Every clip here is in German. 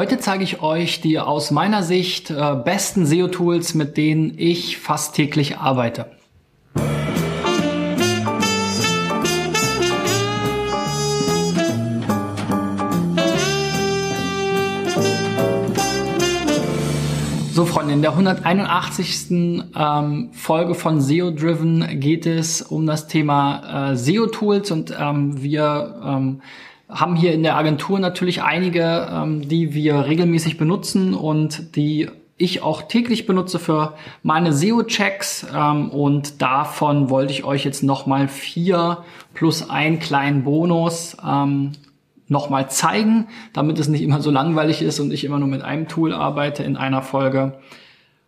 Heute zeige ich euch die aus meiner Sicht äh, besten SEO-Tools, mit denen ich fast täglich arbeite. So, Freunde, in der 181. Ähm, Folge von SEO Driven geht es um das Thema äh, SEO-Tools und ähm, wir ähm, haben hier in der Agentur natürlich einige, ähm, die wir regelmäßig benutzen und die ich auch täglich benutze für meine SEO-Checks ähm, und davon wollte ich euch jetzt nochmal vier plus einen kleinen Bonus ähm, nochmal zeigen, damit es nicht immer so langweilig ist und ich immer nur mit einem Tool arbeite in einer Folge.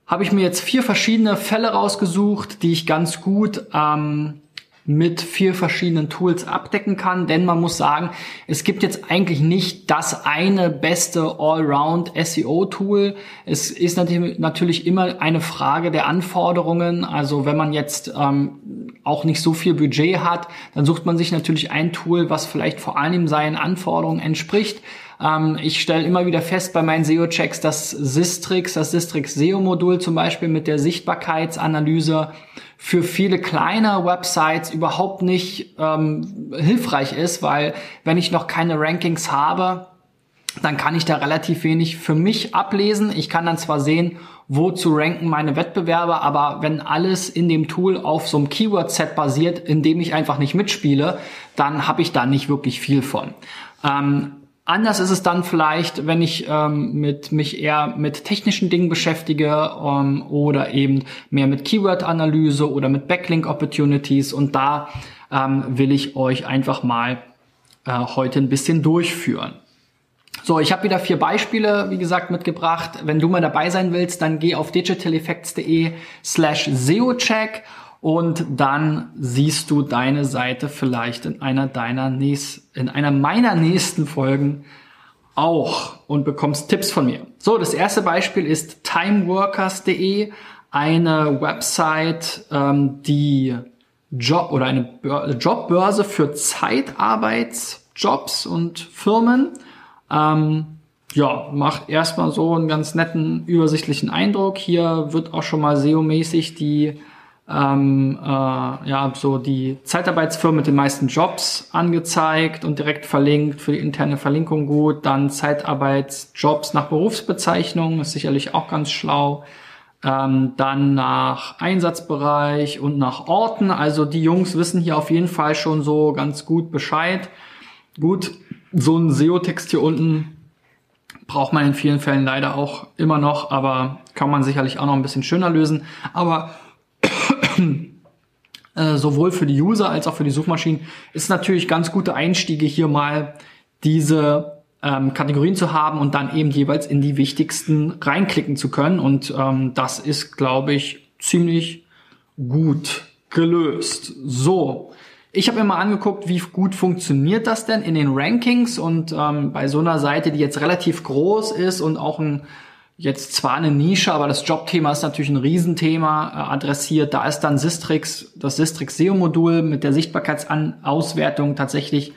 Habe ich mir jetzt vier verschiedene Fälle rausgesucht, die ich ganz gut ähm, mit vier verschiedenen Tools abdecken kann, denn man muss sagen, es gibt jetzt eigentlich nicht das eine beste Allround SEO Tool. Es ist natürlich immer eine Frage der Anforderungen. Also wenn man jetzt ähm, auch nicht so viel Budget hat, dann sucht man sich natürlich ein Tool, was vielleicht vor allem seinen Anforderungen entspricht. Ähm, ich stelle immer wieder fest bei meinen SEO-Checks, dass Sistrix, das Sistrix SEO-Modul zum Beispiel mit der Sichtbarkeitsanalyse für viele kleine Websites überhaupt nicht ähm, hilfreich ist, weil wenn ich noch keine Rankings habe, dann kann ich da relativ wenig für mich ablesen. Ich kann dann zwar sehen, wo zu ranken meine Wettbewerber, aber wenn alles in dem Tool auf so einem Keyword-Set basiert, in dem ich einfach nicht mitspiele, dann habe ich da nicht wirklich viel von. Ähm, Anders ist es dann vielleicht, wenn ich ähm, mit, mich eher mit technischen Dingen beschäftige ähm, oder eben mehr mit Keyword-Analyse oder mit Backlink-Opportunities und da ähm, will ich euch einfach mal äh, heute ein bisschen durchführen. So, ich habe wieder vier Beispiele, wie gesagt, mitgebracht. Wenn du mal dabei sein willst, dann geh auf digitaleffects.de slash SEOcheck und dann siehst du deine Seite vielleicht in einer deiner nächsten, in einer meiner nächsten Folgen auch und bekommst Tipps von mir. So, das erste Beispiel ist timeworkers.de, eine Website, ähm, die Job oder eine Jobbörse für Zeitarbeitsjobs und Firmen. Ähm, ja, macht erstmal so einen ganz netten, übersichtlichen Eindruck. Hier wird auch schon mal SEO-mäßig die ähm, äh, ja, so die Zeitarbeitsfirmen mit den meisten Jobs angezeigt und direkt verlinkt, für die interne Verlinkung gut. Dann Zeitarbeitsjobs nach Berufsbezeichnung, ist sicherlich auch ganz schlau. Ähm, dann nach Einsatzbereich und nach Orten. Also die Jungs wissen hier auf jeden Fall schon so ganz gut Bescheid. Gut, so ein SEO-Text hier unten braucht man in vielen Fällen leider auch immer noch, aber kann man sicherlich auch noch ein bisschen schöner lösen. Aber äh, sowohl für die User als auch für die Suchmaschinen ist natürlich ganz gute Einstiege hier mal diese ähm, Kategorien zu haben und dann eben jeweils in die wichtigsten reinklicken zu können. Und ähm, das ist, glaube ich, ziemlich gut gelöst. So, ich habe mir mal angeguckt, wie gut funktioniert das denn in den Rankings und ähm, bei so einer Seite, die jetzt relativ groß ist und auch ein jetzt zwar eine Nische, aber das Jobthema ist natürlich ein Riesenthema äh, adressiert. Da ist dann Sistrix, das Sistrix SEO-Modul mit der Sichtbarkeitsauswertung tatsächlich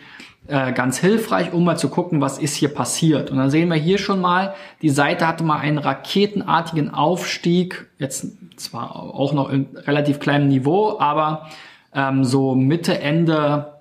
äh, ganz hilfreich, um mal zu gucken, was ist hier passiert. Und dann sehen wir hier schon mal, die Seite hatte mal einen raketenartigen Aufstieg, jetzt zwar auch noch in relativ kleinem Niveau, aber ähm, so Mitte, Ende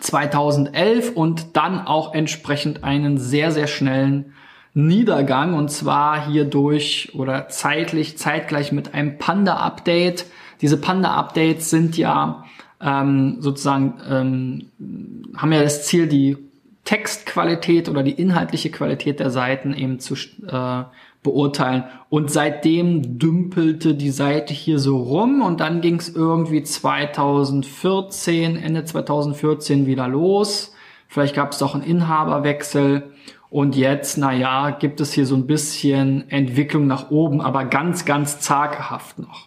2011 und dann auch entsprechend einen sehr, sehr schnellen Niedergang und zwar hier durch oder zeitlich, zeitgleich mit einem Panda-Update. Diese Panda-Updates sind ja ähm, sozusagen, ähm, haben ja das Ziel, die Textqualität oder die inhaltliche Qualität der Seiten eben zu äh, beurteilen. Und seitdem dümpelte die Seite hier so rum und dann ging es irgendwie 2014, Ende 2014 wieder los. Vielleicht gab es auch einen Inhaberwechsel und jetzt, na ja, gibt es hier so ein bisschen Entwicklung nach oben, aber ganz, ganz zaghaft noch.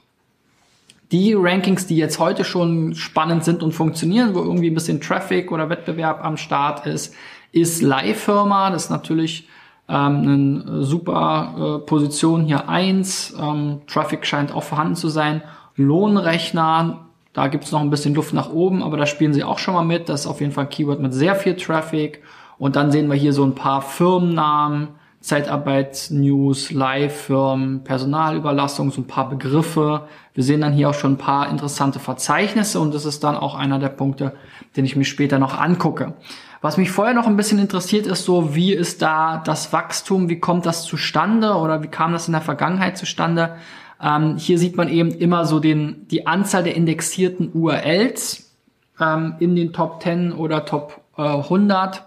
Die Rankings, die jetzt heute schon spannend sind und funktionieren, wo irgendwie ein bisschen Traffic oder Wettbewerb am Start ist, ist Leihfirma. Das ist natürlich ähm, eine super äh, Position hier eins. Ähm, Traffic scheint auch vorhanden zu sein. Lohnrechner, da gibt es noch ein bisschen Luft nach oben, aber da spielen sie auch schon mal mit. Das ist auf jeden Fall ein Keyword mit sehr viel Traffic. Und dann sehen wir hier so ein paar Firmennamen, Zeitarbeitsnews, Live-Firmen, Personalüberlassung, so ein paar Begriffe. Wir sehen dann hier auch schon ein paar interessante Verzeichnisse und das ist dann auch einer der Punkte, den ich mir später noch angucke. Was mich vorher noch ein bisschen interessiert, ist so, wie ist da das Wachstum, wie kommt das zustande oder wie kam das in der Vergangenheit zustande? Ähm, hier sieht man eben immer so den, die Anzahl der indexierten URLs ähm, in den Top 10 oder Top äh, 100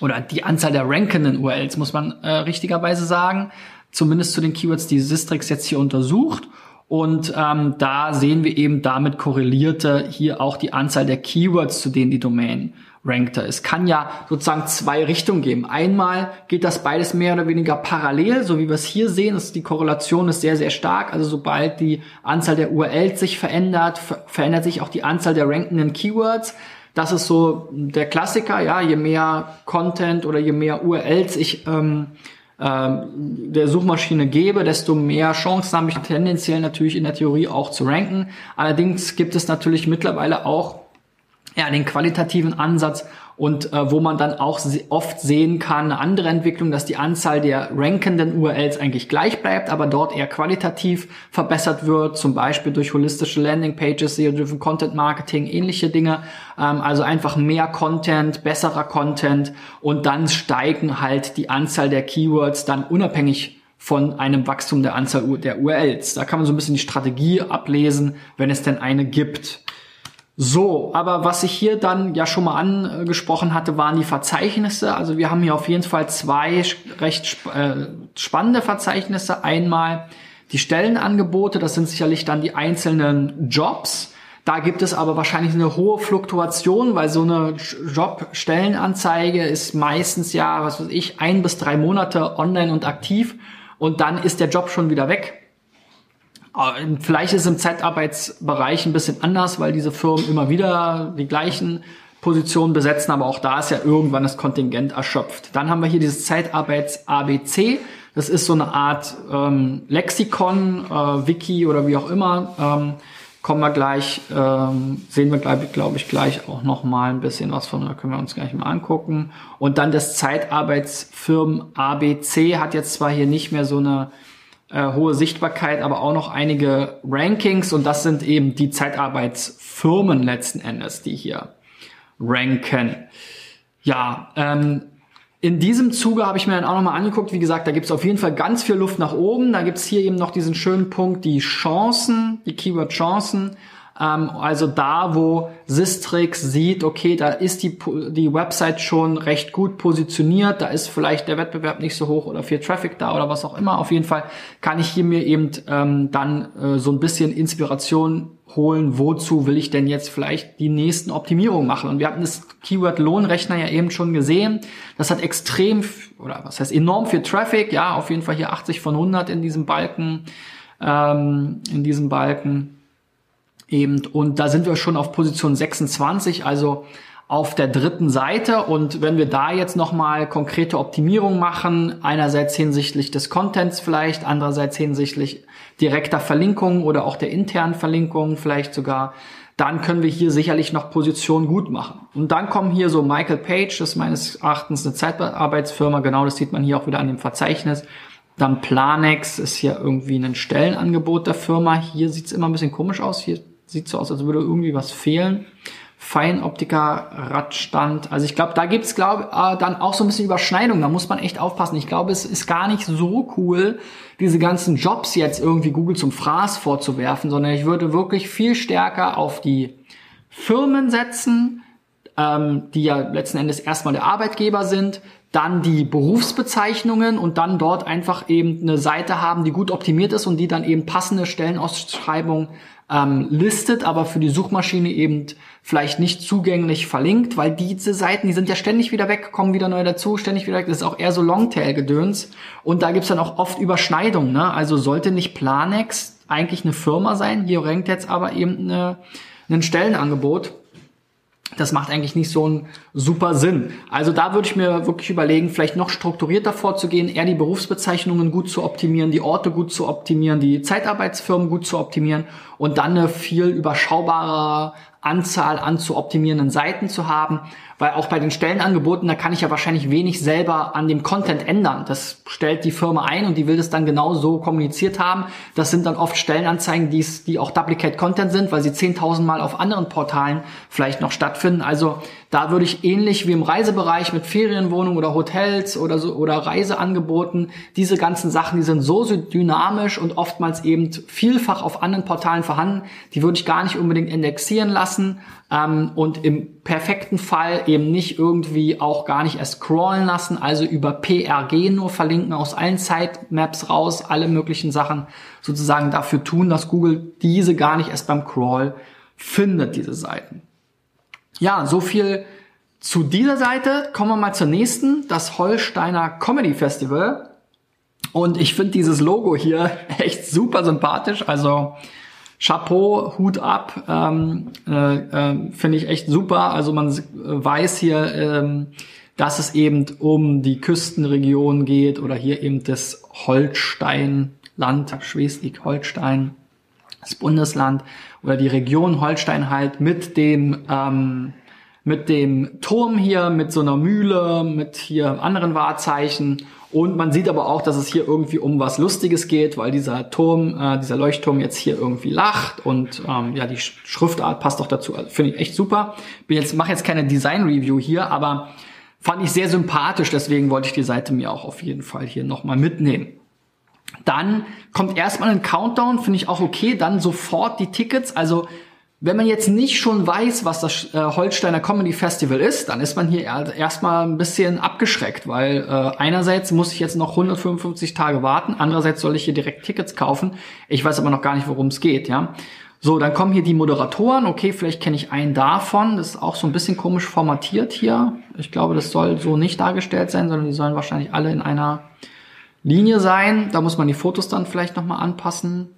oder die Anzahl der rankenden URLs, muss man äh, richtigerweise sagen, zumindest zu den Keywords, die Sistrix jetzt hier untersucht. Und ähm, da sehen wir eben damit korrelierte hier auch die Anzahl der Keywords, zu denen die Domain rankte. Es kann ja sozusagen zwei Richtungen geben. Einmal geht das beides mehr oder weniger parallel, so wie wir es hier sehen. Ist, die Korrelation ist sehr, sehr stark. Also sobald die Anzahl der URLs sich verändert, ver verändert sich auch die Anzahl der rankenden Keywords. Das ist so der Klassiker, ja, je mehr Content oder je mehr URLs ich ähm, ähm, der Suchmaschine gebe, desto mehr Chancen habe ich tendenziell natürlich in der Theorie auch zu ranken. Allerdings gibt es natürlich mittlerweile auch ja, den qualitativen Ansatz und äh, wo man dann auch oft sehen kann, eine andere Entwicklung, dass die Anzahl der rankenden URLs eigentlich gleich bleibt, aber dort eher qualitativ verbessert wird, zum Beispiel durch holistische Landingpages, SEO-driven Content Marketing, ähnliche Dinge. Ähm, also einfach mehr Content, besserer Content und dann steigen halt die Anzahl der Keywords dann unabhängig von einem Wachstum der Anzahl der URLs. Da kann man so ein bisschen die Strategie ablesen, wenn es denn eine gibt. So, aber was ich hier dann ja schon mal angesprochen hatte, waren die Verzeichnisse. Also wir haben hier auf jeden Fall zwei recht äh, spannende Verzeichnisse. Einmal die Stellenangebote, das sind sicherlich dann die einzelnen Jobs. Da gibt es aber wahrscheinlich eine hohe Fluktuation, weil so eine Jobstellenanzeige ist meistens ja, was weiß ich, ein bis drei Monate online und aktiv und dann ist der Job schon wieder weg. Vielleicht ist es im Zeitarbeitsbereich ein bisschen anders, weil diese Firmen immer wieder die gleichen Positionen besetzen, aber auch da ist ja irgendwann das Kontingent erschöpft. Dann haben wir hier dieses Zeitarbeits-ABC. Das ist so eine Art ähm, Lexikon, äh, Wiki oder wie auch immer. Ähm, kommen wir gleich, ähm, sehen wir, glaube glaub ich, gleich auch noch mal ein bisschen was von, da können wir uns gleich mal angucken. Und dann das Zeitarbeitsfirmen ABC hat jetzt zwar hier nicht mehr so eine äh, hohe Sichtbarkeit, aber auch noch einige Rankings und das sind eben die Zeitarbeitsfirmen letzten Endes, die hier ranken. Ja, ähm, in diesem Zuge habe ich mir dann auch nochmal angeguckt, wie gesagt, da gibt es auf jeden Fall ganz viel Luft nach oben. Da gibt es hier eben noch diesen schönen Punkt, die Chancen, die Keyword-Chancen. Ähm, also da, wo Sistrix sieht, okay, da ist die, die Website schon recht gut positioniert, da ist vielleicht der Wettbewerb nicht so hoch oder viel Traffic da oder was auch immer. Auf jeden Fall kann ich hier mir eben ähm, dann äh, so ein bisschen Inspiration holen, wozu will ich denn jetzt vielleicht die nächsten Optimierungen machen. Und wir hatten das Keyword Lohnrechner ja eben schon gesehen. Das hat extrem, oder was heißt enorm viel Traffic, ja, auf jeden Fall hier 80 von 100 in diesem Balken, ähm, in diesem Balken eben. Und da sind wir schon auf Position 26, also auf der dritten Seite. Und wenn wir da jetzt nochmal konkrete Optimierung machen, einerseits hinsichtlich des Contents vielleicht, andererseits hinsichtlich direkter Verlinkungen oder auch der internen Verlinkungen vielleicht sogar, dann können wir hier sicherlich noch Positionen gut machen. Und dann kommen hier so Michael Page, das ist meines Erachtens eine Zeitarbeitsfirma, genau das sieht man hier auch wieder an dem Verzeichnis. Dann Planex ist hier irgendwie ein Stellenangebot der Firma. Hier sieht's immer ein bisschen komisch aus. Hier Sieht so aus, als würde irgendwie was fehlen. Feinoptiker Radstand. Also ich glaube, da gibt's glaube äh, dann auch so ein bisschen Überschneidung. Da muss man echt aufpassen. Ich glaube, es ist gar nicht so cool, diese ganzen Jobs jetzt irgendwie Google zum Fraß vorzuwerfen, sondern ich würde wirklich viel stärker auf die Firmen setzen, ähm, die ja letzten Endes erstmal der Arbeitgeber sind, dann die Berufsbezeichnungen und dann dort einfach eben eine Seite haben, die gut optimiert ist und die dann eben passende Stellenausschreibungen ähm, listet, aber für die Suchmaschine eben vielleicht nicht zugänglich verlinkt, weil diese Seiten, die sind ja ständig wieder weg, kommen wieder neu dazu, ständig wieder weg. Das ist auch eher so Longtail-Gedöns. Und da gibt's dann auch oft Überschneidungen. Ne? Also sollte nicht Planex eigentlich eine Firma sein. Hier rankt jetzt aber eben eine, ein Stellenangebot das macht eigentlich nicht so einen super Sinn. Also da würde ich mir wirklich überlegen, vielleicht noch strukturierter vorzugehen, eher die Berufsbezeichnungen gut zu optimieren, die Orte gut zu optimieren, die Zeitarbeitsfirmen gut zu optimieren und dann eine viel überschaubare Anzahl an zu optimierenden Seiten zu haben, weil auch bei den Stellenangeboten, da kann ich ja wahrscheinlich wenig selber an dem Content ändern. Das stellt die Firma ein und die will das dann genau so kommuniziert haben. Das sind dann oft Stellenanzeigen, die's, die auch Duplicate Content sind, weil sie 10.000 Mal auf anderen Portalen vielleicht noch stattfinden. Also da würde ich ähnlich wie im Reisebereich mit Ferienwohnungen oder Hotels oder so oder Reiseangeboten, diese ganzen Sachen, die sind so, so dynamisch und oftmals eben vielfach auf anderen Portalen vorhanden, die würde ich gar nicht unbedingt indexieren lassen ähm, und im perfekten Fall eben nicht irgendwie auch gar nicht erst scrollen lassen, also über PRG nur verlinken aus allen Sitemaps raus, alle möglichen Sachen sozusagen dafür tun, dass Google diese gar nicht erst beim Crawl findet, diese Seiten. Ja, so viel zu dieser Seite. Kommen wir mal zur nächsten, das Holsteiner Comedy Festival. Und ich finde dieses Logo hier echt super sympathisch. Also Chapeau, Hut ab, ähm, äh, äh, finde ich echt super. Also man weiß hier, ähm, dass es eben um die Küstenregion geht oder hier eben das Holsteinland, Schleswig-Holstein, das Bundesland oder die Region Holstein halt mit dem ähm, mit dem Turm hier, mit so einer Mühle, mit hier anderen Wahrzeichen. Und man sieht aber auch, dass es hier irgendwie um was Lustiges geht, weil dieser Turm, äh, dieser Leuchtturm jetzt hier irgendwie lacht und ähm, ja, die Schriftart passt auch dazu. Also, Finde ich echt super. Bin jetzt mache jetzt keine Design Review hier, aber fand ich sehr sympathisch. Deswegen wollte ich die Seite mir auch auf jeden Fall hier nochmal mitnehmen. Dann kommt erstmal ein Countdown, finde ich auch okay. Dann sofort die Tickets. Also wenn man jetzt nicht schon weiß, was das äh, Holsteiner Comedy Festival ist, dann ist man hier erstmal ein bisschen abgeschreckt, weil äh, einerseits muss ich jetzt noch 155 Tage warten, andererseits soll ich hier direkt Tickets kaufen. Ich weiß aber noch gar nicht, worum es geht, ja. So, dann kommen hier die Moderatoren. Okay, vielleicht kenne ich einen davon. Das ist auch so ein bisschen komisch formatiert hier. Ich glaube, das soll so nicht dargestellt sein, sondern die sollen wahrscheinlich alle in einer Linie sein. Da muss man die Fotos dann vielleicht nochmal anpassen.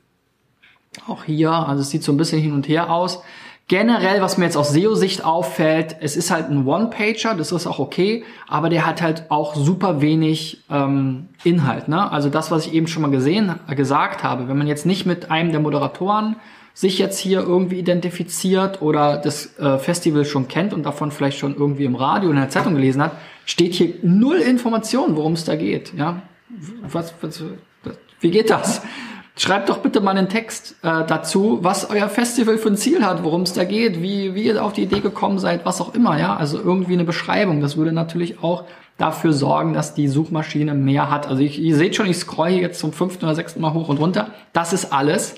Auch hier, also es sieht so ein bisschen hin und her aus. Generell, was mir jetzt aus SEO-Sicht auffällt, es ist halt ein One-Pager, das ist auch okay, aber der hat halt auch super wenig ähm, Inhalt. Ne? Also das, was ich eben schon mal gesehen, äh, gesagt habe, wenn man jetzt nicht mit einem der Moderatoren sich jetzt hier irgendwie identifiziert oder das äh, Festival schon kennt und davon vielleicht schon irgendwie im Radio oder in der Zeitung gelesen hat, steht hier null Information, worum es da geht. Ja, was, was, wie geht das? Schreibt doch bitte mal einen Text äh, dazu, was euer Festival für ein Ziel hat, worum es da geht, wie, wie ihr auf die Idee gekommen seid, was auch immer, ja. Also irgendwie eine Beschreibung. Das würde natürlich auch dafür sorgen, dass die Suchmaschine mehr hat. Also ich, ihr seht schon, ich scroll hier jetzt zum fünften oder sechsten Mal hoch und runter. Das ist alles.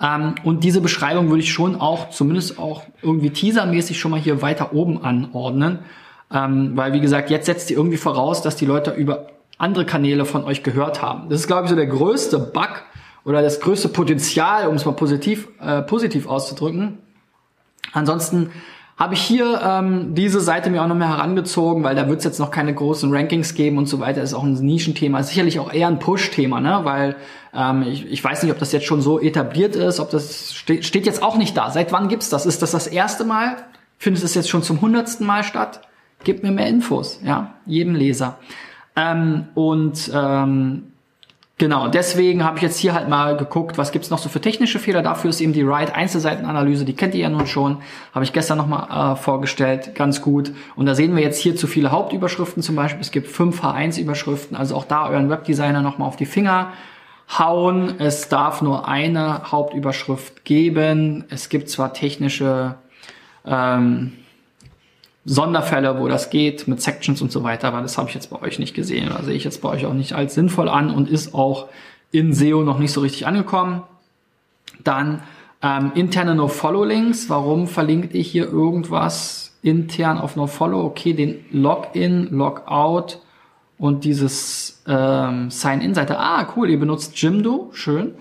Ähm, und diese Beschreibung würde ich schon auch, zumindest auch irgendwie teasermäßig schon mal hier weiter oben anordnen. Ähm, weil, wie gesagt, jetzt setzt ihr irgendwie voraus, dass die Leute über andere Kanäle von euch gehört haben. Das ist, glaube ich, so der größte Bug oder das größte Potenzial, um es mal positiv, äh, positiv auszudrücken. Ansonsten habe ich hier ähm, diese Seite mir auch noch mehr herangezogen, weil da wird es jetzt noch keine großen Rankings geben und so weiter. Ist auch ein Nischenthema, sicherlich auch eher ein Push-Thema, ne? Weil ähm, ich, ich weiß nicht, ob das jetzt schon so etabliert ist, ob das steht, steht jetzt auch nicht da. Seit wann gibt's das? Ist das das erste Mal? Findet es jetzt schon zum hundertsten Mal statt? Gib mir mehr Infos, ja, jedem Leser. Ähm, und ähm, Genau, deswegen habe ich jetzt hier halt mal geguckt, was gibt's noch so für technische Fehler. Dafür ist eben die Write Einzelseitenanalyse, die kennt ihr ja nun schon, habe ich gestern nochmal äh, vorgestellt, ganz gut. Und da sehen wir jetzt hier zu viele Hauptüberschriften zum Beispiel. Es gibt fünf H1-Überschriften, also auch da euren Webdesigner nochmal auf die Finger hauen. Es darf nur eine Hauptüberschrift geben. Es gibt zwar technische ähm, Sonderfälle, wo das geht, mit Sections und so weiter, aber das habe ich jetzt bei euch nicht gesehen oder sehe ich jetzt bei euch auch nicht als sinnvoll an und ist auch in SEO noch nicht so richtig angekommen. Dann ähm, interne No-Follow-Links. Warum verlinke ich hier irgendwas intern auf No-Follow? Okay, den Login, Logout und dieses ähm, Sign-In-Seite. Ah, cool, ihr benutzt Jimdo, schön.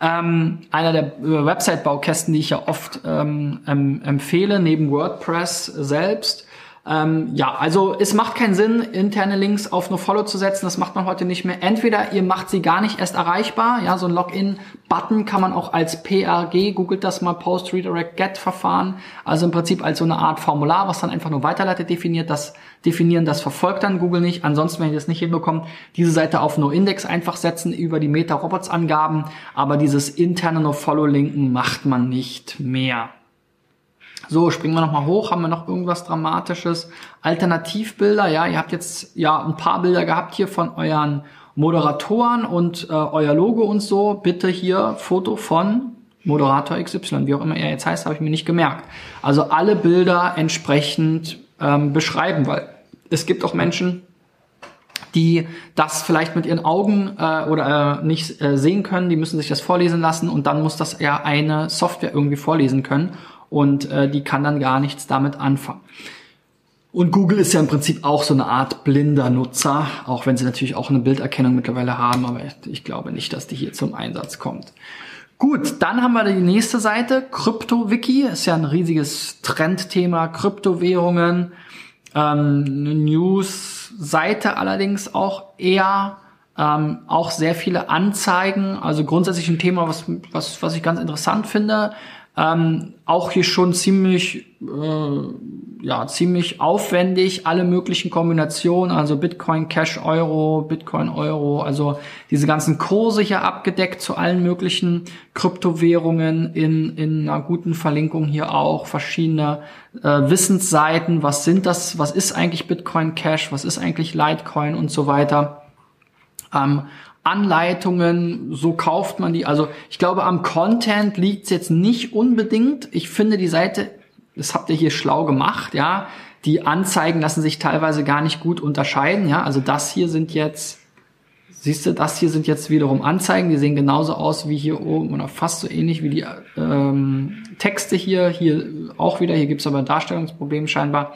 Ähm, einer der äh, Website-Baukästen, die ich ja oft ähm, empfehle, neben WordPress selbst. Ähm, ja, also es macht keinen Sinn, interne Links auf NoFollow zu setzen. Das macht man heute nicht mehr. Entweder ihr macht sie gar nicht erst erreichbar. Ja, so ein Login-Button kann man auch als PRG, googelt das mal, Post Redirect Get Verfahren. Also im Prinzip als so eine Art Formular, was dann einfach nur weiterleitet definiert. Das definieren, das verfolgt dann Google nicht. Ansonsten, wenn ihr das nicht hinbekommt, diese Seite auf NoIndex einfach setzen über die Meta-Robots-Angaben. Aber dieses interne NoFollow-Linken macht man nicht mehr. So, springen wir nochmal hoch. Haben wir noch irgendwas Dramatisches? Alternativbilder, ja, ihr habt jetzt ja ein paar Bilder gehabt hier von euren Moderatoren und äh, euer Logo und so. Bitte hier Foto von Moderator XY, wie auch immer er jetzt heißt, habe ich mir nicht gemerkt. Also alle Bilder entsprechend ähm, beschreiben, weil es gibt auch Menschen, die das vielleicht mit ihren Augen äh, oder äh, nicht äh, sehen können, die müssen sich das vorlesen lassen und dann muss das ja eine Software irgendwie vorlesen können und äh, die kann dann gar nichts damit anfangen. Und Google ist ja im Prinzip auch so eine Art blinder Nutzer, auch wenn sie natürlich auch eine Bilderkennung mittlerweile haben, aber ich glaube nicht, dass die hier zum Einsatz kommt. Gut, dann haben wir die nächste Seite, CryptoWiki, ist ja ein riesiges Trendthema, Kryptowährungen, ähm, eine News-Seite allerdings auch eher, ähm, auch sehr viele Anzeigen, also grundsätzlich ein Thema, was, was, was ich ganz interessant finde, ähm, auch hier schon ziemlich, äh, ja, ziemlich aufwendig, alle möglichen Kombinationen, also Bitcoin, Cash, Euro, Bitcoin, Euro, also diese ganzen Kurse hier abgedeckt zu allen möglichen Kryptowährungen in, in einer guten Verlinkung hier auch, verschiedene äh, Wissensseiten, was sind das, was ist eigentlich Bitcoin Cash, was ist eigentlich Litecoin und so weiter. Ähm, Anleitungen, so kauft man die. Also ich glaube, am Content liegt es jetzt nicht unbedingt. Ich finde die Seite, das habt ihr hier schlau gemacht, ja. Die Anzeigen lassen sich teilweise gar nicht gut unterscheiden, ja. Also das hier sind jetzt, siehst du, das hier sind jetzt wiederum Anzeigen, die sehen genauso aus wie hier oben oder fast so ähnlich wie die ähm, Texte hier. Hier auch wieder, hier gibt's aber ein Darstellungsproblem scheinbar.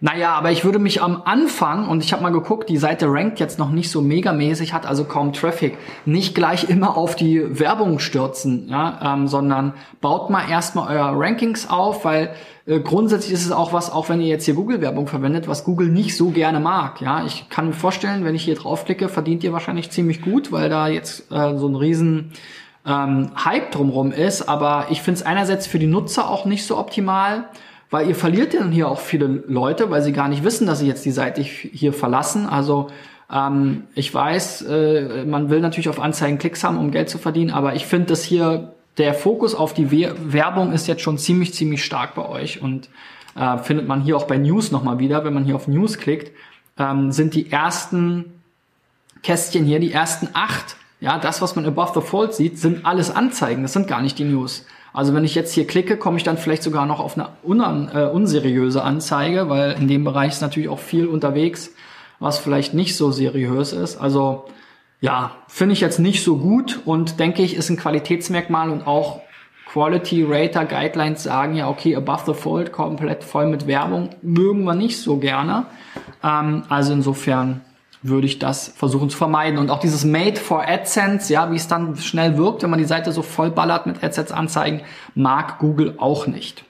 Naja, aber ich würde mich am Anfang, und ich habe mal geguckt, die Seite rankt jetzt noch nicht so megamäßig, hat also kaum Traffic, nicht gleich immer auf die Werbung stürzen, ja, ähm, sondern baut mal erstmal euer Rankings auf, weil äh, grundsätzlich ist es auch was, auch wenn ihr jetzt hier Google-Werbung verwendet, was Google nicht so gerne mag. Ja, ich kann mir vorstellen, wenn ich hier draufklicke, verdient ihr wahrscheinlich ziemlich gut, weil da jetzt äh, so ein riesen ähm, Hype drumrum ist. Aber ich finde es einerseits für die Nutzer auch nicht so optimal weil ihr verliert dann hier auch viele Leute, weil sie gar nicht wissen, dass sie jetzt die Seite hier verlassen. Also ähm, ich weiß, äh, man will natürlich auf Anzeigen Klicks haben, um Geld zu verdienen, aber ich finde, dass hier der Fokus auf die Werbung ist jetzt schon ziemlich, ziemlich stark bei euch und äh, findet man hier auch bei News nochmal wieder, wenn man hier auf News klickt, ähm, sind die ersten Kästchen hier, die ersten acht, ja, das, was man above the fold sieht, sind alles Anzeigen, das sind gar nicht die News. Also wenn ich jetzt hier klicke, komme ich dann vielleicht sogar noch auf eine unan, äh, unseriöse Anzeige, weil in dem Bereich ist natürlich auch viel unterwegs, was vielleicht nicht so seriös ist. Also ja, finde ich jetzt nicht so gut und denke ich, ist ein Qualitätsmerkmal und auch Quality Rater Guidelines sagen ja, okay, above the fold, komplett voll mit Werbung, mögen wir nicht so gerne. Ähm, also insofern würde ich das versuchen zu vermeiden. Und auch dieses Made for AdSense, ja, wie es dann schnell wirkt, wenn man die Seite so voll ballert mit AdSense-Anzeigen, mag Google auch nicht.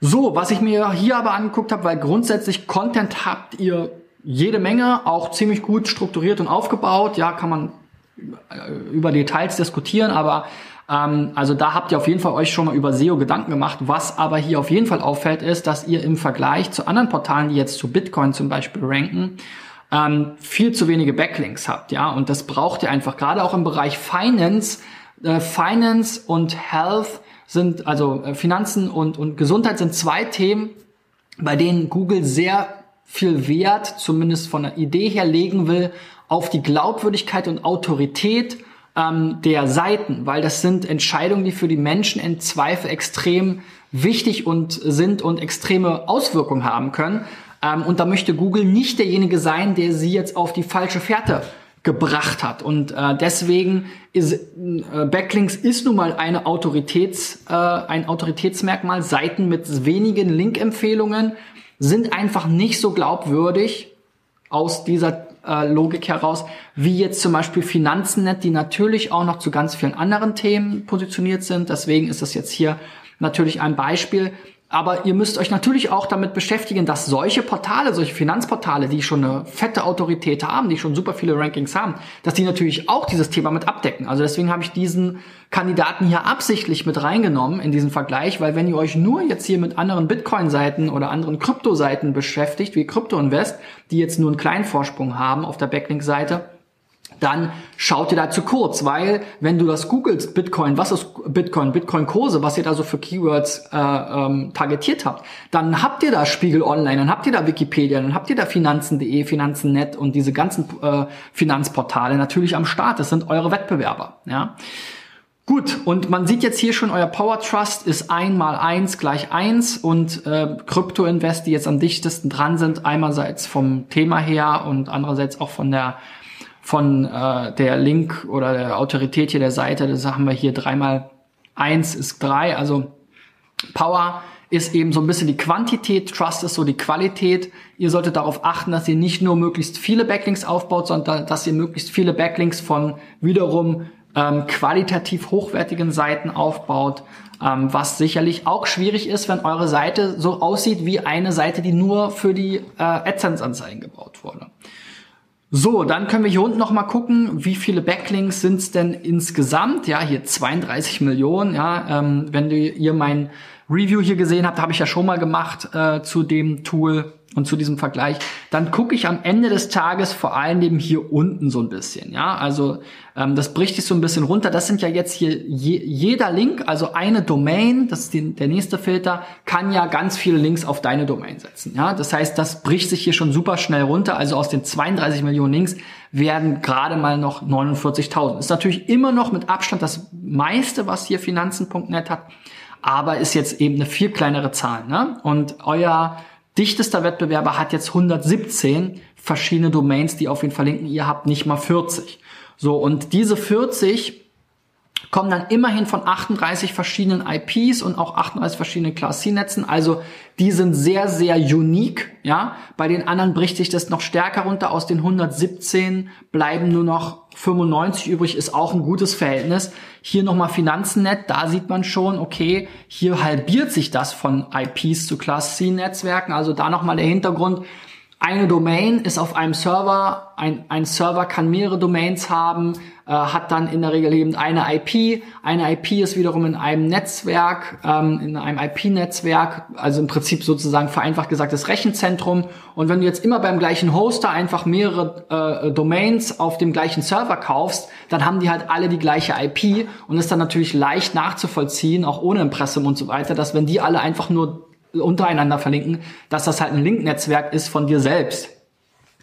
So, was ich mir hier aber angeguckt habe, weil grundsätzlich Content habt ihr jede Menge, auch ziemlich gut strukturiert und aufgebaut. Ja, kann man äh, über Details diskutieren, aber ähm, also da habt ihr auf jeden Fall euch schon mal über SEO Gedanken gemacht. Was aber hier auf jeden Fall auffällt, ist, dass ihr im Vergleich zu anderen Portalen, die jetzt zu Bitcoin zum Beispiel ranken, ähm, viel zu wenige Backlinks habt, ja, und das braucht ihr einfach gerade auch im Bereich Finance. Äh, Finance und Health sind also äh, Finanzen und und Gesundheit sind zwei Themen, bei denen Google sehr viel Wert, zumindest von der Idee her, legen will auf die Glaubwürdigkeit und Autorität ähm, der Seiten, weil das sind Entscheidungen, die für die Menschen in Zweifel extrem wichtig und sind und extreme Auswirkungen haben können. Ähm, und da möchte Google nicht derjenige sein, der sie jetzt auf die falsche Fährte gebracht hat. Und äh, deswegen ist äh, Backlinks ist nun mal eine Autoritäts, äh, ein Autoritätsmerkmal. Seiten mit wenigen Link-Empfehlungen sind einfach nicht so glaubwürdig aus dieser äh, Logik heraus, wie jetzt zum Beispiel Finanzennet, die natürlich auch noch zu ganz vielen anderen Themen positioniert sind. Deswegen ist das jetzt hier natürlich ein Beispiel. Aber ihr müsst euch natürlich auch damit beschäftigen, dass solche Portale, solche Finanzportale, die schon eine fette Autorität haben, die schon super viele Rankings haben, dass die natürlich auch dieses Thema mit abdecken. Also deswegen habe ich diesen Kandidaten hier absichtlich mit reingenommen in diesen Vergleich, weil wenn ihr euch nur jetzt hier mit anderen Bitcoin-Seiten oder anderen Krypto-Seiten beschäftigt, wie Crypto Invest, die jetzt nur einen kleinen Vorsprung haben auf der Backlink-Seite, dann schaut ihr da zu kurz, weil wenn du das googelst, Bitcoin, was ist Bitcoin, Bitcoin-Kurse, was ihr da so für Keywords äh, ähm, targetiert habt, dann habt ihr da Spiegel Online, dann habt ihr da Wikipedia, dann habt ihr da Finanzen.de, Finanzen.net und diese ganzen äh, Finanzportale natürlich am Start. Das sind eure Wettbewerber. Ja. Gut, und man sieht jetzt hier schon, euer Power Trust ist ein mal eins gleich eins und äh, Crypto Invest, die jetzt am dichtesten dran sind, einerseits vom Thema her und andererseits auch von der von äh, der Link oder der Autorität hier der Seite, das haben wir hier dreimal eins ist drei, also Power ist eben so ein bisschen die Quantität, Trust ist so die Qualität. Ihr solltet darauf achten, dass ihr nicht nur möglichst viele Backlinks aufbaut, sondern dass ihr möglichst viele Backlinks von wiederum ähm, qualitativ hochwertigen Seiten aufbaut, ähm, was sicherlich auch schwierig ist, wenn eure Seite so aussieht wie eine Seite, die nur für die äh, AdSense-Anzeigen gebaut wurde. So, dann können wir hier unten noch mal gucken, wie viele Backlinks sind es denn insgesamt? Ja, hier 32 Millionen. Ja, ähm, wenn ihr mein Review hier gesehen habt, habe ich ja schon mal gemacht äh, zu dem Tool und zu diesem Vergleich, dann gucke ich am Ende des Tages vor allem hier unten so ein bisschen. Ja, also ähm, das bricht sich so ein bisschen runter. Das sind ja jetzt hier je, jeder Link, also eine Domain, das ist die, der nächste Filter, kann ja ganz viele Links auf deine Domain setzen. Ja, das heißt, das bricht sich hier schon super schnell runter. Also aus den 32 Millionen Links werden gerade mal noch 49.000. Ist natürlich immer noch mit Abstand das meiste, was hier Finanzen.net hat, aber ist jetzt eben eine viel kleinere Zahl. Ne? Und euer dichtester Wettbewerber hat jetzt 117 verschiedene Domains, die auf ihn verlinken. Ihr habt nicht mal 40. So, und diese 40 kommen dann immerhin von 38 verschiedenen IPs und auch 38 verschiedenen Class C-Netzen. Also die sind sehr, sehr unique. Ja, bei den anderen bricht sich das noch stärker runter. Aus den 117 bleiben nur noch 95 übrig, ist auch ein gutes Verhältnis. Hier nochmal Finanzennet, da sieht man schon, okay, hier halbiert sich das von IPs zu Class C-Netzwerken. Also da nochmal der Hintergrund eine Domain ist auf einem Server, ein, ein Server kann mehrere Domains haben, äh, hat dann in der Regel eben eine IP. Eine IP ist wiederum in einem Netzwerk, ähm, in einem IP-Netzwerk, also im Prinzip sozusagen vereinfacht gesagt das Rechenzentrum. Und wenn du jetzt immer beim gleichen Hoster einfach mehrere äh, Domains auf dem gleichen Server kaufst, dann haben die halt alle die gleiche IP und ist dann natürlich leicht nachzuvollziehen, auch ohne Impressum und so weiter, dass wenn die alle einfach nur untereinander verlinken, dass das halt ein Linknetzwerk ist von dir selbst.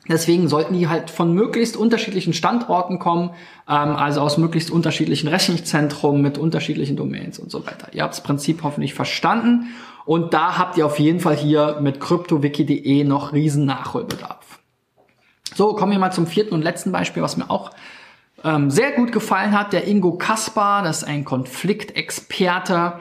Deswegen sollten die halt von möglichst unterschiedlichen Standorten kommen, ähm, also aus möglichst unterschiedlichen Rechenzentren mit unterschiedlichen Domains und so weiter. Ihr habt das Prinzip hoffentlich verstanden und da habt ihr auf jeden Fall hier mit cryptowiki.de noch riesen Nachholbedarf. So, kommen wir mal zum vierten und letzten Beispiel, was mir auch ähm, sehr gut gefallen hat. Der Ingo Kaspar, das ist ein Konfliktexperte,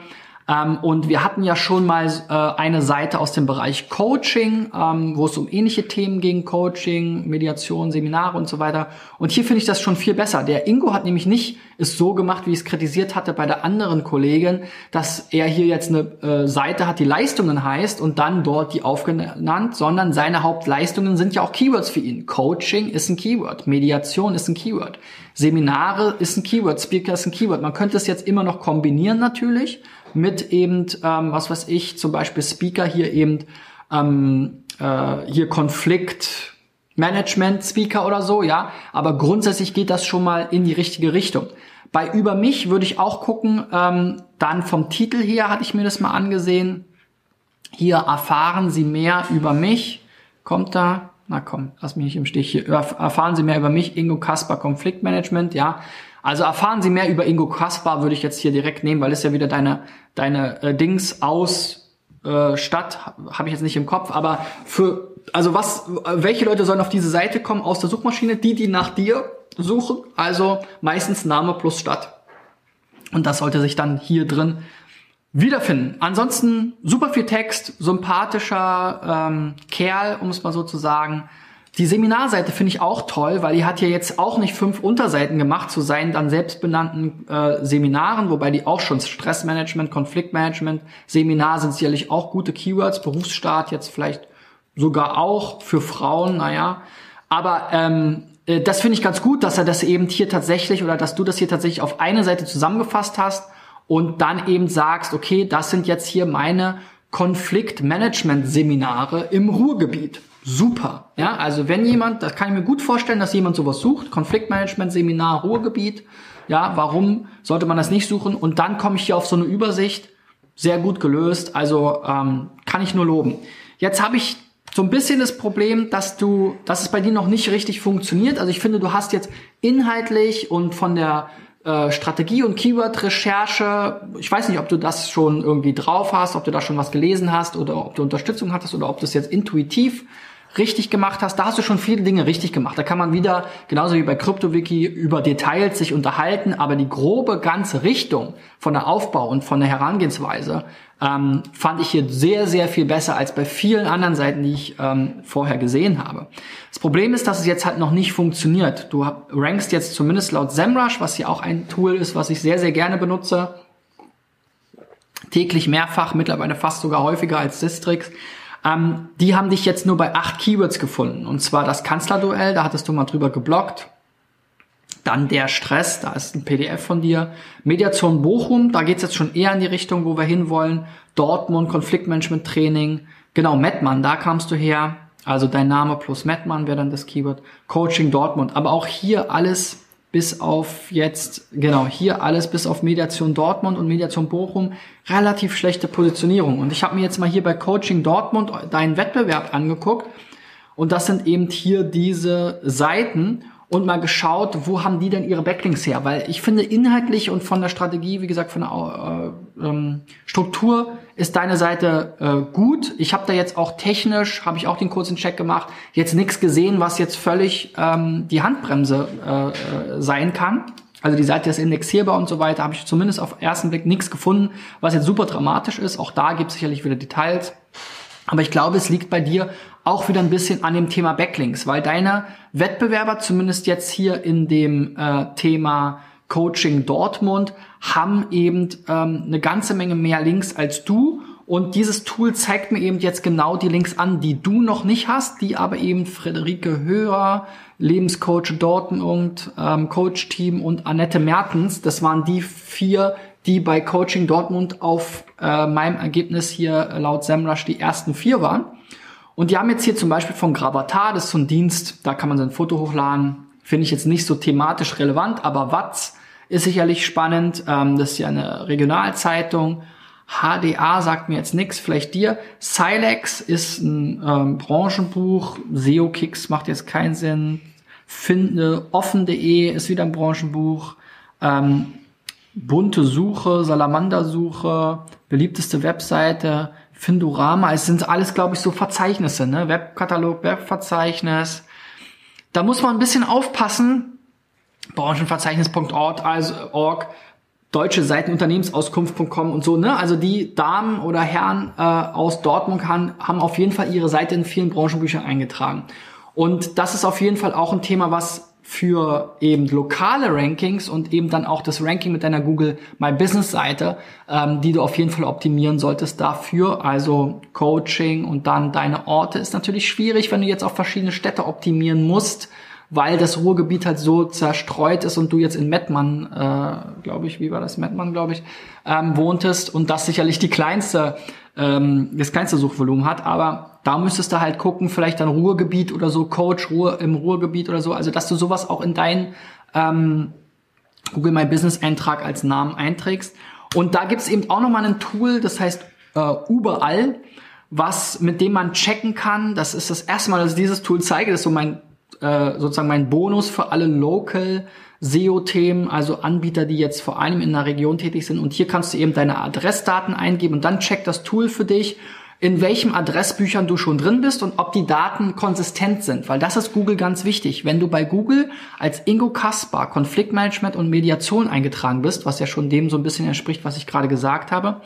ähm, und wir hatten ja schon mal äh, eine Seite aus dem Bereich Coaching, ähm, wo es um ähnliche Themen ging, Coaching, Mediation, Seminare und so weiter. Und hier finde ich das schon viel besser. Der Ingo hat nämlich nicht es so gemacht, wie ich es kritisiert hatte bei der anderen Kollegin, dass er hier jetzt eine äh, Seite hat, die Leistungen heißt und dann dort die aufgenannt, sondern seine Hauptleistungen sind ja auch Keywords für ihn. Coaching ist ein Keyword, Mediation ist ein Keyword, Seminare ist ein Keyword, Speaker ist ein Keyword. Man könnte es jetzt immer noch kombinieren natürlich mit eben, ähm, was weiß ich, zum Beispiel Speaker hier eben ähm, äh, hier Konflikt Management Speaker oder so, ja. Aber grundsätzlich geht das schon mal in die richtige Richtung. Bei über mich würde ich auch gucken, ähm, dann vom Titel her hatte ich mir das mal angesehen. Hier erfahren Sie mehr über mich. Kommt da? Na komm, lass mich nicht im Stich hier. Erfahren Sie mehr über mich, Ingo Kasper Konfliktmanagement, ja. Also erfahren Sie mehr über Ingo Kaspar, würde ich jetzt hier direkt nehmen, weil es ja wieder deine, deine äh, Dings aus äh, Stadt, habe ich jetzt nicht im Kopf, aber für, also was, welche Leute sollen auf diese Seite kommen aus der Suchmaschine? Die, die nach dir suchen, also meistens Name plus Stadt. Und das sollte sich dann hier drin wiederfinden. Ansonsten super viel Text, sympathischer ähm, Kerl, um es mal so zu sagen. Die Seminarseite finde ich auch toll, weil die hat ja jetzt auch nicht fünf Unterseiten gemacht zu seinen dann selbstbenannten äh, Seminaren, wobei die auch schon Stressmanagement, Konfliktmanagement, Seminar sind sicherlich auch gute Keywords, Berufsstart jetzt vielleicht sogar auch für Frauen, naja. Aber ähm, äh, das finde ich ganz gut, dass er das eben hier tatsächlich oder dass du das hier tatsächlich auf eine Seite zusammengefasst hast und dann eben sagst, okay, das sind jetzt hier meine Konfliktmanagement-Seminare im Ruhrgebiet. Super. Ja, also wenn jemand, das kann ich mir gut vorstellen, dass jemand sowas sucht, Konfliktmanagement, Seminar, Ruhrgebiet. Ja, warum sollte man das nicht suchen? Und dann komme ich hier auf so eine Übersicht, sehr gut gelöst. Also ähm, kann ich nur loben. Jetzt habe ich so ein bisschen das Problem, dass du, dass es bei dir noch nicht richtig funktioniert. Also ich finde, du hast jetzt inhaltlich und von der äh, Strategie und Keyword-Recherche, ich weiß nicht, ob du das schon irgendwie drauf hast, ob du da schon was gelesen hast oder ob du Unterstützung hattest oder ob du es jetzt intuitiv richtig gemacht hast, da hast du schon viele Dinge richtig gemacht. Da kann man wieder, genauso wie bei CryptoWiki, über Details sich unterhalten, aber die grobe ganze Richtung von der Aufbau und von der Herangehensweise ähm, fand ich hier sehr, sehr viel besser als bei vielen anderen Seiten, die ich ähm, vorher gesehen habe. Das Problem ist, dass es jetzt halt noch nicht funktioniert. Du rankst jetzt zumindest laut SEMrush, was hier auch ein Tool ist, was ich sehr, sehr gerne benutze, täglich mehrfach, mittlerweile fast sogar häufiger als Distrix, ähm, die haben dich jetzt nur bei acht Keywords gefunden. Und zwar das Kanzlerduell, da hattest du mal drüber geblockt. Dann der Stress, da ist ein PDF von dir. Mediation Bochum, da geht's jetzt schon eher in die Richtung, wo wir hinwollen. Dortmund, Konfliktmanagement Training. Genau, Mettmann, da kamst du her. Also dein Name plus Mettmann wäre dann das Keyword. Coaching Dortmund. Aber auch hier alles bis auf jetzt, genau, hier alles bis auf Mediation Dortmund und Mediation Bochum relativ schlechte Positionierung. Und ich habe mir jetzt mal hier bei Coaching Dortmund deinen Wettbewerb angeguckt und das sind eben hier diese Seiten und mal geschaut, wo haben die denn ihre Backlinks her? Weil ich finde inhaltlich und von der Strategie, wie gesagt, von der äh, ähm, Struktur ist deine Seite äh, gut. Ich habe da jetzt auch technisch, habe ich auch den kurzen Check gemacht, jetzt nichts gesehen, was jetzt völlig ähm, die Handbremse äh, äh, sein kann. Also die Seite ist indexierbar und so weiter, habe ich zumindest auf ersten Blick nichts gefunden, was jetzt super dramatisch ist. Auch da gibt es sicherlich wieder Details. Aber ich glaube, es liegt bei dir auch wieder ein bisschen an dem Thema Backlinks, weil deine Wettbewerber, zumindest jetzt hier in dem äh, Thema Coaching Dortmund, haben eben ähm, eine ganze Menge mehr Links als du. Und dieses Tool zeigt mir eben jetzt genau die Links an, die du noch nicht hast, die aber eben Friederike Höher, Lebenscoach Dortmund, ähm, Coach Team und Annette Mertens, das waren die vier, die bei Coaching Dortmund auf äh, meinem Ergebnis hier laut SEMrush die ersten vier waren. Und die haben jetzt hier zum Beispiel von Gravatar, das ist so ein Dienst, da kann man sein Foto hochladen. Finde ich jetzt nicht so thematisch relevant, aber Watz ist sicherlich spannend. Ähm, das ist ja eine Regionalzeitung. HDA sagt mir jetzt nichts, vielleicht dir. Silex ist ein ähm, Branchenbuch. SEO-Kicks macht jetzt keinen Sinn. Finde offen.de ist wieder ein Branchenbuch. Ähm, bunte Suche, Salamander-Suche, beliebteste Webseite, Findorama. Es sind alles, glaube ich, so Verzeichnisse, ne? Webkatalog, Webverzeichnis. Da muss man ein bisschen aufpassen. Branchenverzeichnis.org, also org, deutsche Seiten, Unternehmensauskunft.com und so, ne? Also die Damen oder Herren äh, aus Dortmund haben, haben auf jeden Fall ihre Seite in vielen Branchenbüchern eingetragen. Und das ist auf jeden Fall auch ein Thema, was für eben lokale Rankings und eben dann auch das Ranking mit deiner Google My Business Seite, ähm, die du auf jeden Fall optimieren solltest dafür. Also Coaching und dann deine Orte ist natürlich schwierig, wenn du jetzt auf verschiedene Städte optimieren musst, weil das Ruhrgebiet halt so zerstreut ist und du jetzt in Mettmann, äh, glaube ich, wie war das, Mettmann, glaube ich, ähm, wohntest und das sicherlich die kleinste, ähm, das kleinste Suchvolumen hat, aber da müsstest du halt gucken, vielleicht dann Ruhrgebiet oder so, Coach Ruhr im Ruhrgebiet oder so, also dass du sowas auch in deinen ähm, Google My Business Eintrag als Namen einträgst. Und da gibt's eben auch nochmal ein Tool, das heißt äh, überall, was mit dem man checken kann. Das ist das erste Mal, dass ich dieses Tool zeige. Das ist so mein äh, sozusagen mein Bonus für alle Local SEO-Themen, also Anbieter, die jetzt vor allem in der Region tätig sind. Und hier kannst du eben deine Adressdaten eingeben und dann checkt das Tool für dich in welchem Adressbüchern du schon drin bist und ob die Daten konsistent sind, weil das ist Google ganz wichtig. Wenn du bei Google als Ingo Kaspar Konfliktmanagement und Mediation eingetragen bist, was ja schon dem so ein bisschen entspricht, was ich gerade gesagt habe,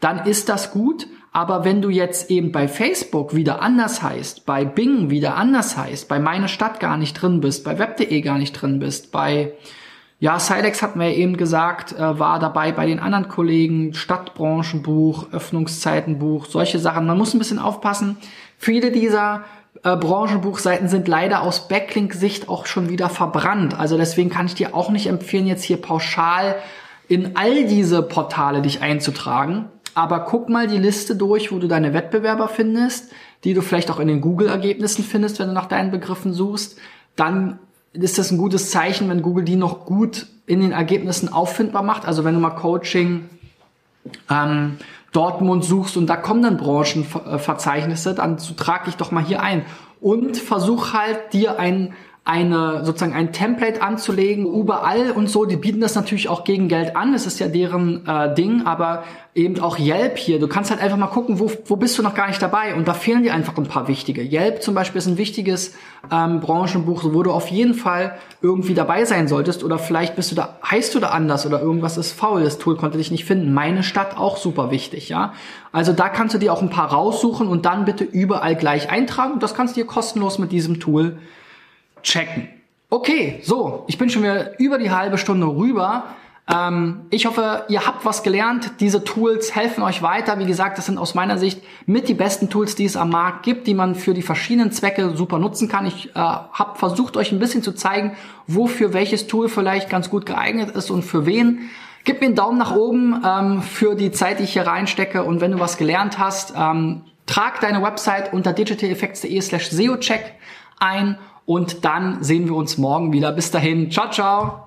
dann ist das gut. Aber wenn du jetzt eben bei Facebook wieder anders heißt, bei Bing wieder anders heißt, bei meine Stadt gar nicht drin bist, bei web.de gar nicht drin bist, bei ja, Silex hatten wir eben gesagt, äh, war dabei bei den anderen Kollegen, Stadtbranchenbuch, Öffnungszeitenbuch, solche Sachen. Man muss ein bisschen aufpassen. Viele dieser äh, Branchenbuchseiten sind leider aus Backlink-Sicht auch schon wieder verbrannt. Also deswegen kann ich dir auch nicht empfehlen, jetzt hier pauschal in all diese Portale dich einzutragen. Aber guck mal die Liste durch, wo du deine Wettbewerber findest. die du vielleicht auch in den Google-Ergebnissen findest, wenn du nach deinen Begriffen suchst, dann ist das ein gutes Zeichen, wenn Google die noch gut in den Ergebnissen auffindbar macht. Also wenn du mal Coaching ähm, Dortmund suchst und da kommen dann Branchenverzeichnisse, dann trag dich doch mal hier ein und versuch halt dir ein eine sozusagen ein Template anzulegen, überall und so. Die bieten das natürlich auch gegen Geld an. Das ist ja deren äh, Ding, aber eben auch Yelp hier. Du kannst halt einfach mal gucken, wo, wo bist du noch gar nicht dabei und da fehlen dir einfach ein paar wichtige. Yelp zum Beispiel ist ein wichtiges ähm, Branchenbuch, wo du auf jeden Fall irgendwie dabei sein solltest oder vielleicht bist du da, heißt du da anders oder irgendwas ist faul. Das Tool konnte dich nicht finden. Meine Stadt auch super wichtig, ja. Also da kannst du dir auch ein paar raussuchen und dann bitte überall gleich eintragen. Das kannst du dir kostenlos mit diesem Tool checken. Okay, so, ich bin schon wieder über die halbe Stunde rüber. Ähm, ich hoffe, ihr habt was gelernt. Diese Tools helfen euch weiter. Wie gesagt, das sind aus meiner Sicht mit die besten Tools, die es am Markt gibt, die man für die verschiedenen Zwecke super nutzen kann. Ich äh, habe versucht, euch ein bisschen zu zeigen, wofür welches Tool vielleicht ganz gut geeignet ist und für wen. Gib mir einen Daumen nach oben ähm, für die Zeit, die ich hier reinstecke. Und wenn du was gelernt hast, ähm, trag deine Website unter digitaleffects.de slash SEOcheck ein und dann sehen wir uns morgen wieder. Bis dahin. Ciao, ciao.